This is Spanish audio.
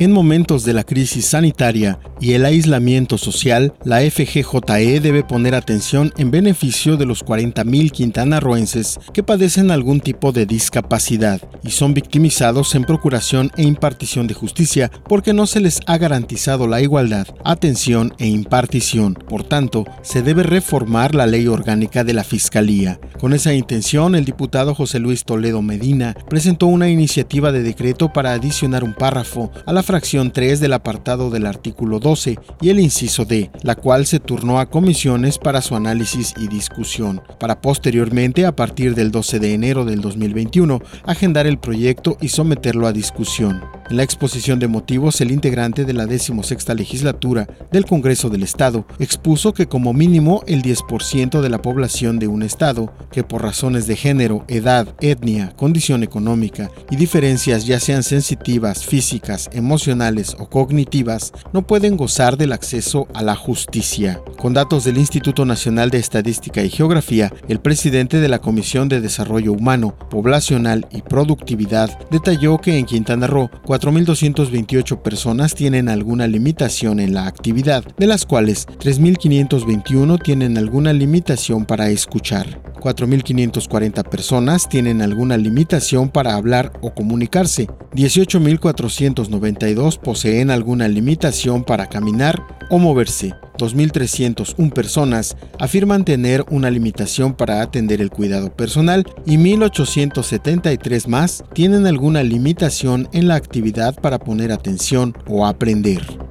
En momentos de la crisis sanitaria y el aislamiento social, la FGJE debe poner atención en beneficio de los 40.000 quintanarroenses que padecen algún tipo de discapacidad y son victimizados en procuración e impartición de justicia porque no se les ha garantizado la igualdad, atención e impartición. Por tanto, se debe reformar la ley orgánica de la Fiscalía. Con esa intención, el diputado José Luis Toledo Medina presentó una iniciativa de decreto para adicionar un párrafo a la fracción 3 del apartado del artículo 12 y el inciso D, la cual se turnó a comisiones para su análisis y discusión, para posteriormente, a partir del 12 de enero del 2021, agendar el proyecto y someterlo a discusión. En la exposición de motivos, el integrante de la 16 legislatura del Congreso del Estado expuso que como mínimo el 10% de la población de un Estado, que por razones de género, edad, etnia, condición económica y diferencias ya sean sensitivas, físicas, emocionales o cognitivas, no pueden gozar del acceso a la justicia. Con datos del Instituto Nacional de Estadística y Geografía, el presidente de la Comisión de Desarrollo Humano, Poblacional y Productividad detalló que en Quintana Roo 4.228 personas tienen alguna limitación en la actividad, de las cuales 3.521 tienen alguna limitación para escuchar. 4.540 personas tienen alguna limitación para hablar o comunicarse. 18.492 poseen alguna limitación para caminar o moverse. 2.301 personas afirman tener una limitación para atender el cuidado personal y 1.873 más tienen alguna limitación en la actividad para poner atención o aprender.